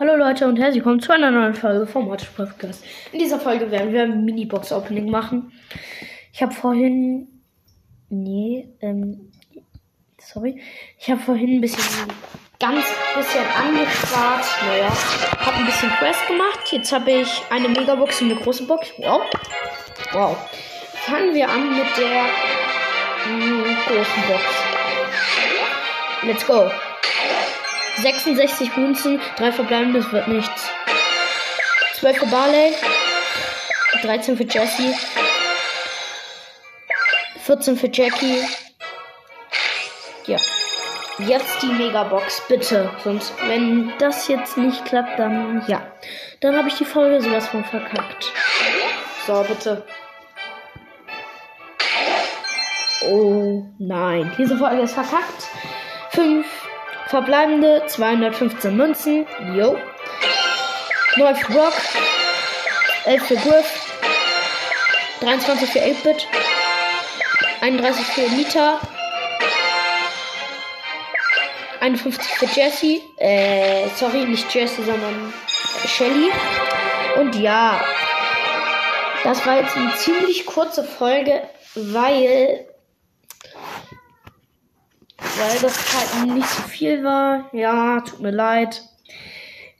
Hallo Leute und herzlich willkommen zu einer neuen Folge vom Watch Podcast. In dieser Folge werden wir ein Mini-Box-Opening machen. Ich habe vorhin. Nee, ähm. Sorry. Ich habe vorhin ein bisschen. Ganz bisschen angespart. Naja. Habe ein bisschen Quest gemacht. Jetzt habe ich eine Megabox und eine große Box. Wow. Wow. Fangen wir an mit der mh, großen Box. Let's go. 66 Münzen, 3 verbleibende, das wird nichts. 12 für Barley, 13 für Jesse, 14 für Jackie. Ja. Jetzt die Megabox, bitte. Sonst, wenn das jetzt nicht klappt, dann ja. Dann habe ich die Folge sowas von verkackt. So, bitte. Oh nein, diese Folge ist verkackt. 5 Verbleibende 215 Münzen. Jo. 9 für Brock. 11 für Griff. 23 für 8-Bit. 31 für Nita. 51 für Jesse. Äh, sorry, nicht Jesse, sondern Shelly. Und ja, das war jetzt eine ziemlich kurze Folge, weil weil das halt nicht so viel war. Ja, tut mir leid.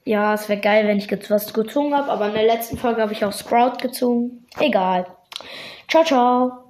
Ja, es wäre geil, wenn ich jetzt was gezogen habe, aber in der letzten Folge habe ich auch Sprout gezogen. Egal. Ciao, ciao.